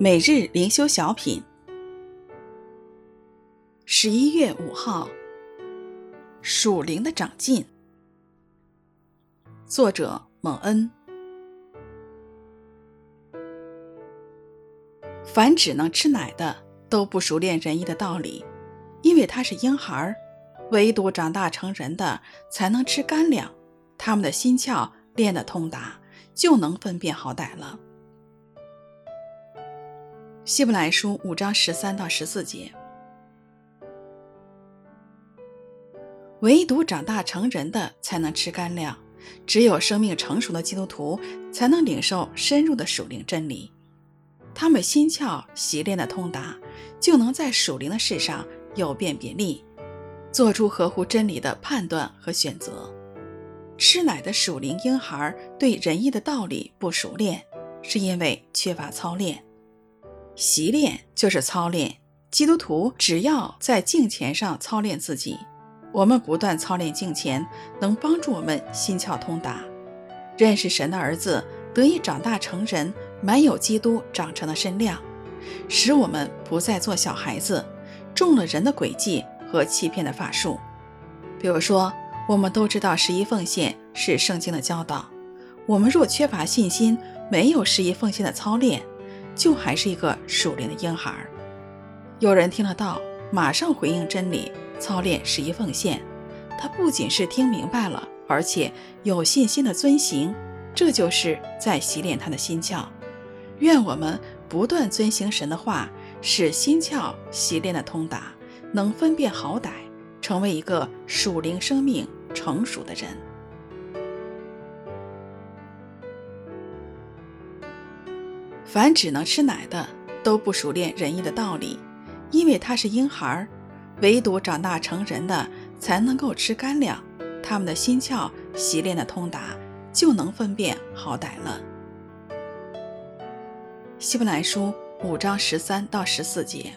每日灵修小品，十一月五号，属灵的长进。作者蒙恩。凡只能吃奶的，都不熟练仁义的道理，因为他是婴孩；唯独长大成人的，才能吃干粮。他们的心窍练得通达，就能分辨好歹了。希伯来书五章十三到十四节，唯独长大成人的才能吃干粮，只有生命成熟的基督徒才能领受深入的属灵真理。他们心窍习练的通达，就能在属灵的事上有辨别力，做出合乎真理的判断和选择。吃奶的属灵婴孩对仁义的道理不熟练，是因为缺乏操练。习练就是操练。基督徒只要在敬虔上操练自己，我们不断操练敬虔，能帮助我们心窍通达，认识神的儿子，得以长大成人，满有基督长成的身量，使我们不再做小孩子，中了人的诡计和欺骗的法术。比如说，我们都知道十一奉献是圣经的教导，我们若缺乏信心，没有十一奉献的操练。就还是一个属灵的婴孩。有人听了道，马上回应真理，操练十一奉献。他不仅是听明白了，而且有信心的遵行，这就是在习练他的心窍。愿我们不断遵行神的话，使心窍习练的通达，能分辨好歹，成为一个属灵生命成熟的人。凡只能吃奶的，都不熟练仁义的道理，因为他是婴孩儿；唯独长大成人的，才能够吃干粮。他们的心窍习练的通达，就能分辨好歹了。希伯来书五章十三到十四节。